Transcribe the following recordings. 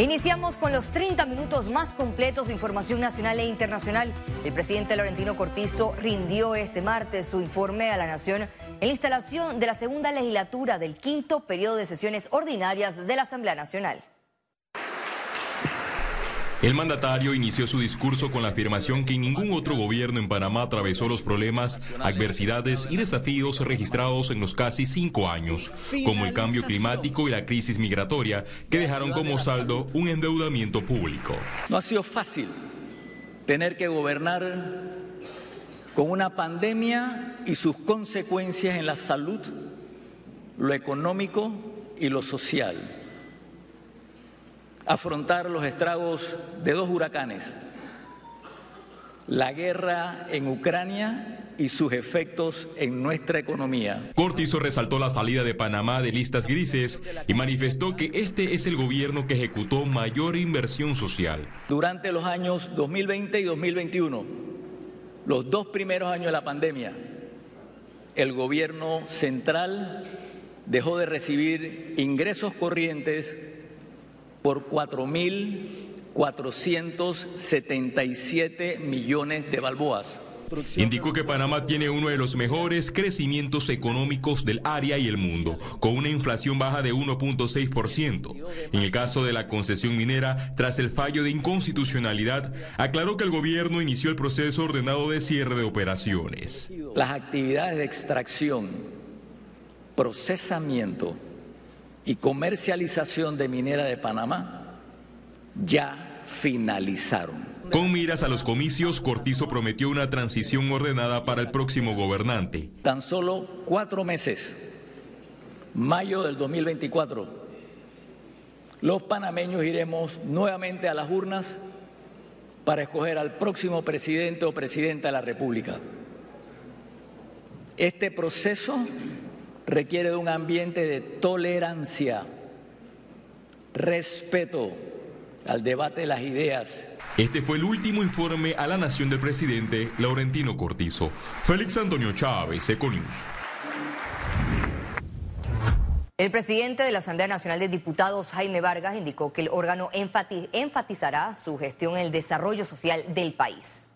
Iniciamos con los 30 minutos más completos de información nacional e internacional. El presidente Laurentino Cortizo rindió este martes su informe a la Nación en la instalación de la segunda legislatura del quinto periodo de sesiones ordinarias de la Asamblea Nacional. El mandatario inició su discurso con la afirmación que ningún otro gobierno en Panamá atravesó los problemas, adversidades y desafíos registrados en los casi cinco años, como el cambio climático y la crisis migratoria, que dejaron como saldo un endeudamiento público. No ha sido fácil tener que gobernar con una pandemia y sus consecuencias en la salud, lo económico y lo social afrontar los estragos de dos huracanes, la guerra en Ucrania y sus efectos en nuestra economía. Cortizo resaltó la salida de Panamá de listas grises y manifestó que este es el gobierno que ejecutó mayor inversión social. Durante los años 2020 y 2021, los dos primeros años de la pandemia, el gobierno central dejó de recibir ingresos corrientes por 4.477 millones de balboas. Indicó que Panamá tiene uno de los mejores crecimientos económicos del área y el mundo, con una inflación baja de 1.6%. En el caso de la concesión minera, tras el fallo de inconstitucionalidad, aclaró que el gobierno inició el proceso ordenado de cierre de operaciones. Las actividades de extracción, procesamiento, y comercialización de minera de Panamá ya finalizaron. Con miras a los comicios, Cortizo prometió una transición ordenada para el próximo gobernante. Tan solo cuatro meses, mayo del 2024, los panameños iremos nuevamente a las urnas para escoger al próximo presidente o presidenta de la República. Este proceso requiere de un ambiente de tolerancia, respeto al debate de las ideas. Este fue el último informe a la nación del presidente Laurentino Cortizo. Félix Antonio Chávez, Econius. El presidente de la Asamblea Nacional de Diputados, Jaime Vargas, indicó que el órgano enfatizará su gestión en el desarrollo social del país.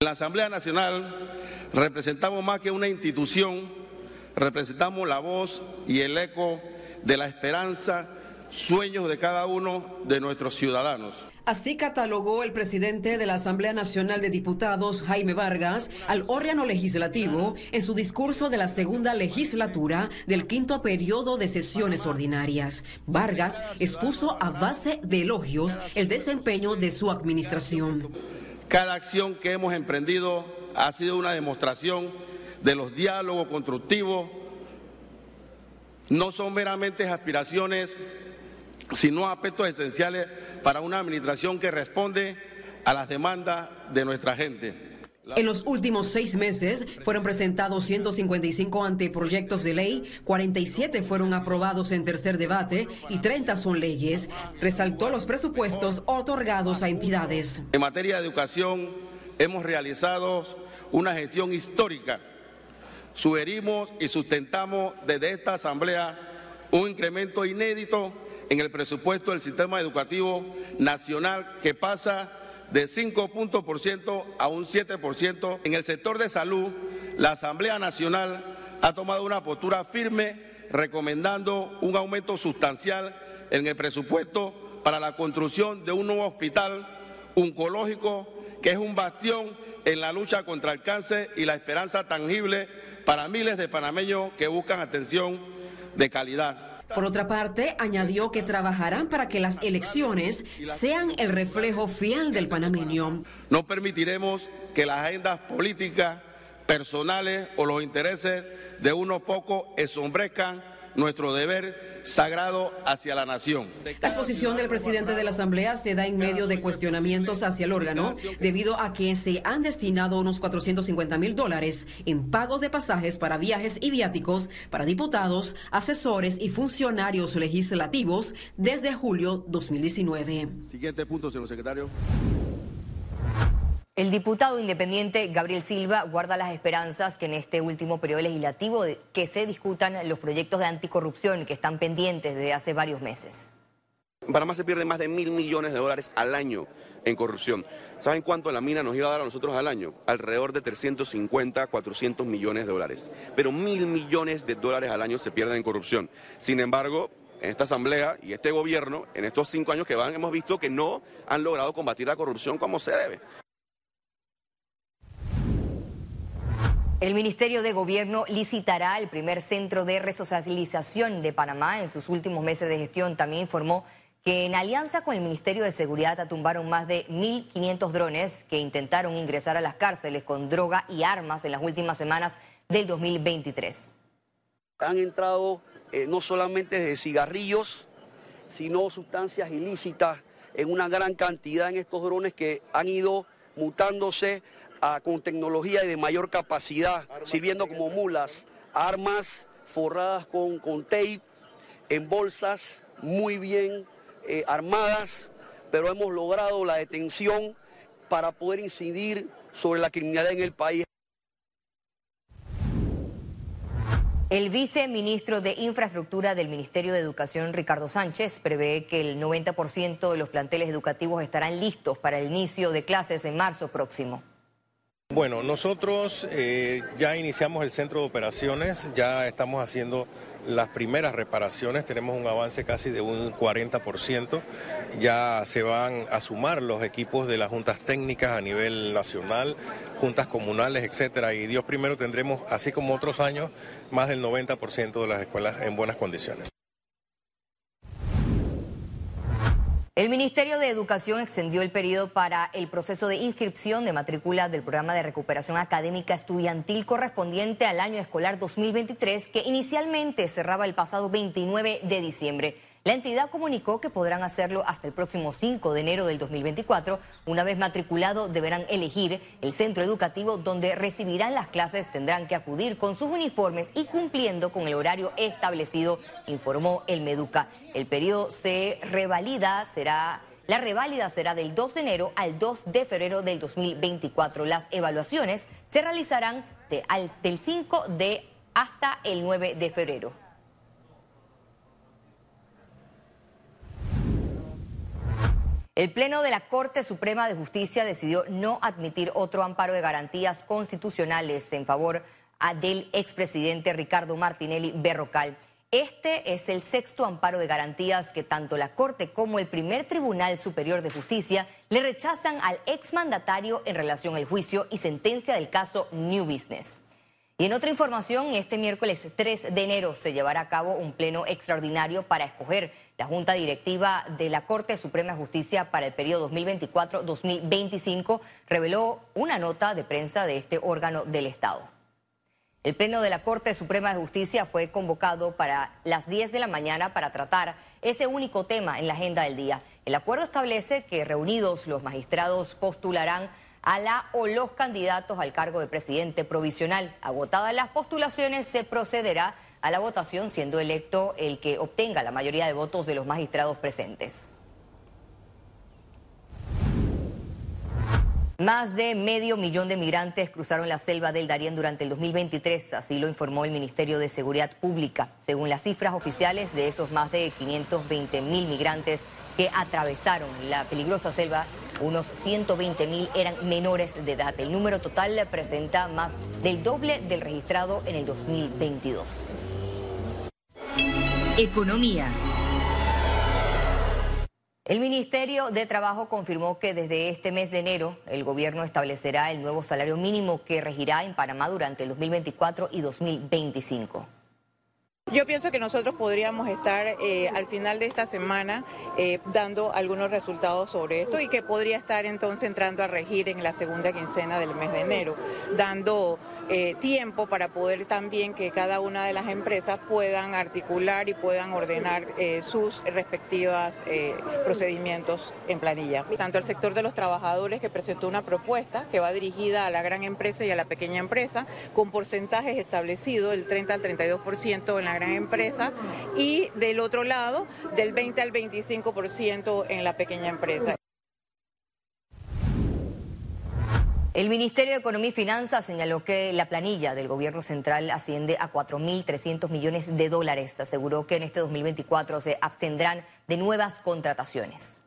En la Asamblea Nacional representamos más que una institución representamos la voz y el eco de la esperanza, sueños de cada uno de nuestros ciudadanos. Así catalogó el presidente de la Asamblea Nacional de Diputados, Jaime Vargas, al órgano legislativo en su discurso de la segunda legislatura del quinto periodo de sesiones ordinarias. Vargas expuso a base de elogios el desempeño de su administración. Cada acción que hemos emprendido ha sido una demostración de los diálogos constructivos no son meramente aspiraciones, sino aspectos esenciales para una administración que responde a las demandas de nuestra gente. En los últimos seis meses fueron presentados 155 anteproyectos de ley, 47 fueron aprobados en tercer debate y 30 son leyes. Resaltó los presupuestos otorgados a entidades. En materia de educación hemos realizado una gestión histórica Sugerimos y sustentamos desde esta Asamblea un incremento inédito en el presupuesto del sistema educativo nacional que pasa de 5 puntos por ciento a un 7%. En el sector de salud, la Asamblea Nacional ha tomado una postura firme recomendando un aumento sustancial en el presupuesto para la construcción de un nuevo hospital oncológico que es un bastión en la lucha contra el cáncer y la esperanza tangible para miles de panameños que buscan atención de calidad. Por otra parte, añadió que trabajarán para que las elecciones sean el reflejo fiel del panameño. No permitiremos que las agendas políticas, personales o los intereses de unos pocos ensombrezcan nuestro deber sagrado hacia la nación. La exposición del presidente de la Asamblea se da en medio de cuestionamientos hacia el órgano, debido a que se han destinado unos 450 mil dólares en pagos de pasajes para viajes y viáticos para diputados, asesores y funcionarios legislativos desde julio 2019. Siguiente punto, señor secretario. El diputado independiente Gabriel Silva guarda las esperanzas que en este último periodo legislativo que se discutan los proyectos de anticorrupción que están pendientes desde hace varios meses. Panamá se pierde más de mil millones de dólares al año en corrupción. ¿Saben cuánto la mina nos iba a dar a nosotros al año? Alrededor de 350, 400 millones de dólares. Pero mil millones de dólares al año se pierden en corrupción. Sin embargo, en esta asamblea y este gobierno, en estos cinco años que van, hemos visto que no han logrado combatir la corrupción como se debe. El Ministerio de Gobierno licitará el primer centro de resocialización de Panamá en sus últimos meses de gestión. También informó que en alianza con el Ministerio de Seguridad atumbaron más de 1.500 drones que intentaron ingresar a las cárceles con droga y armas en las últimas semanas del 2023. Han entrado eh, no solamente de cigarrillos, sino sustancias ilícitas en una gran cantidad en estos drones que han ido mutándose con tecnología de mayor capacidad, sirviendo como mulas, armas forradas con, con tape, en bolsas muy bien eh, armadas, pero hemos logrado la detención para poder incidir sobre la criminalidad en el país. El viceministro de Infraestructura del Ministerio de Educación, Ricardo Sánchez, prevé que el 90% de los planteles educativos estarán listos para el inicio de clases en marzo próximo. Bueno, nosotros eh, ya iniciamos el centro de operaciones, ya estamos haciendo las primeras reparaciones, tenemos un avance casi de un 40%, ya se van a sumar los equipos de las juntas técnicas a nivel nacional, juntas comunales, etcétera, y Dios primero tendremos, así como otros años, más del 90% de las escuelas en buenas condiciones. El Ministerio de Educación extendió el periodo para el proceso de inscripción de matrícula del programa de recuperación académica estudiantil correspondiente al año escolar 2023 que inicialmente cerraba el pasado 29 de diciembre. La entidad comunicó que podrán hacerlo hasta el próximo 5 de enero del 2024. Una vez matriculado, deberán elegir el centro educativo donde recibirán las clases. Tendrán que acudir con sus uniformes y cumpliendo con el horario establecido, informó el Meduca. El periodo se revalida, será la reválida será del 2 de enero al 2 de febrero del 2024. Las evaluaciones se realizarán del 5 de hasta el 9 de febrero. El Pleno de la Corte Suprema de Justicia decidió no admitir otro amparo de garantías constitucionales en favor del expresidente Ricardo Martinelli Berrocal. Este es el sexto amparo de garantías que tanto la Corte como el primer Tribunal Superior de Justicia le rechazan al exmandatario en relación al juicio y sentencia del caso New Business. Y en otra información, este miércoles 3 de enero se llevará a cabo un pleno extraordinario para escoger la Junta Directiva de la Corte Suprema de Justicia para el periodo 2024-2025, reveló una nota de prensa de este órgano del Estado. El pleno de la Corte Suprema de Justicia fue convocado para las 10 de la mañana para tratar ese único tema en la agenda del día. El acuerdo establece que reunidos los magistrados postularán a la o los candidatos al cargo de presidente provisional. Agotadas las postulaciones, se procederá a la votación, siendo electo el que obtenga la mayoría de votos de los magistrados presentes. Más de medio millón de migrantes cruzaron la selva del Darién durante el 2023, así lo informó el Ministerio de Seguridad Pública. Según las cifras oficiales, de esos más de 520 mil migrantes que atravesaron la peligrosa selva, unos 120 mil eran menores de edad. El número total presenta más del doble del registrado en el 2022. Economía. El Ministerio de Trabajo confirmó que desde este mes de enero el gobierno establecerá el nuevo salario mínimo que regirá en Panamá durante el 2024 y 2025. Yo pienso que nosotros podríamos estar eh, al final de esta semana eh, dando algunos resultados sobre esto y que podría estar entonces entrando a regir en la segunda quincena del mes de enero, dando eh, tiempo para poder también que cada una de las empresas puedan articular y puedan ordenar sus respectivos procedimientos en planilla. Tanto el sector de los trabajadores que presentó una propuesta que va dirigida a la gran empresa y a la pequeña empresa con porcentajes establecidos del 30 al 32% en la gran empresa y del otro lado del 20 al 25% en la pequeña empresa. El Ministerio de Economía y Finanzas señaló que la planilla del gobierno central asciende a 4.300 millones de dólares. Aseguró que en este 2024 se abstendrán de nuevas contrataciones.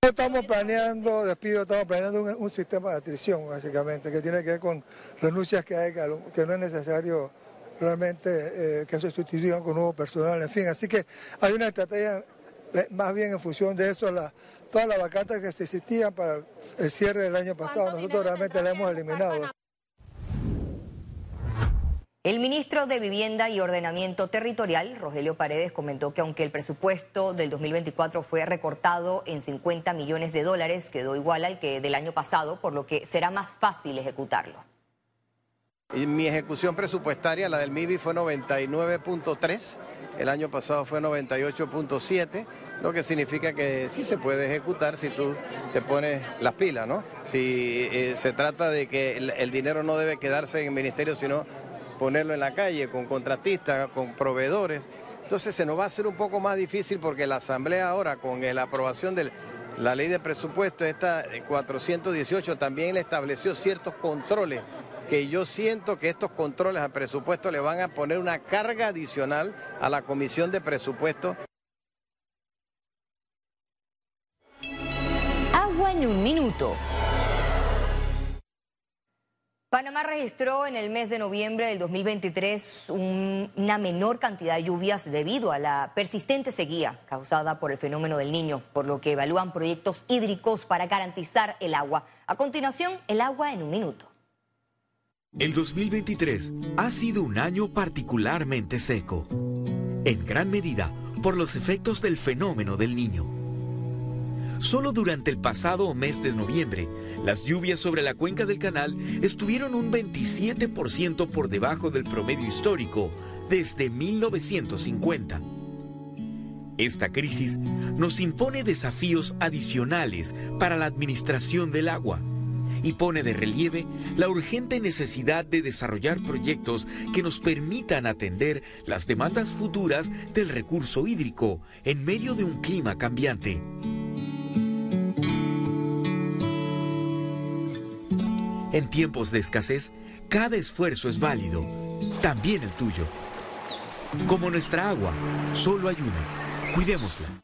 Estamos planeando, despido, estamos planeando un, sistema de atrición, básicamente, que tiene que ver con renuncias que hay, que, no es necesario realmente eh, que se sustituyan con nuevo personal, en fin. Así que hay una estrategia eh, más bien en función de eso, la, todas las vacantes que se existían para el cierre del año pasado, nosotros realmente las hemos eliminado. El ministro de Vivienda y Ordenamiento Territorial, Rogelio Paredes, comentó que aunque el presupuesto del 2024 fue recortado en 50 millones de dólares, quedó igual al que del año pasado, por lo que será más fácil ejecutarlo. Y mi ejecución presupuestaria, la del MIBI, fue 99.3, el año pasado fue 98.7 lo que significa que sí se puede ejecutar si tú te pones las pilas, ¿no? Si eh, se trata de que el, dinero no debe quedarse en el ministerio, sino ponerlo en la calle con contratistas, con proveedores. Entonces se nos va a hacer un poco más difícil porque la Asamblea ahora, con la aprobación de la ley de presupuesto, esta 418, eh, también le estableció ciertos controles que yo siento que estos controles al presupuesto le van a poner una carga adicional a la Comisión de Presupuesto. en un minuto. Panamá registró en el mes de noviembre del 2023 una menor cantidad de lluvias debido a la persistente sequía causada por el fenómeno del niño, por lo que evalúan proyectos hídricos para garantizar el agua. A continuación, el agua en un minuto. El 2023 ha sido un año particularmente seco, en gran medida por los efectos del fenómeno del niño. Solo durante el pasado mes de noviembre, las lluvias sobre la cuenca del canal estuvieron un 27% por debajo del promedio histórico desde 1950. Esta crisis nos impone desafíos adicionales para la administración del agua y pone de relieve la urgente necesidad de desarrollar proyectos que nos permitan atender las demandas futuras del recurso hídrico en medio de un clima cambiante. En tiempos de escasez, cada esfuerzo es válido, también el tuyo. Como nuestra agua, solo hay una. Cuidémosla.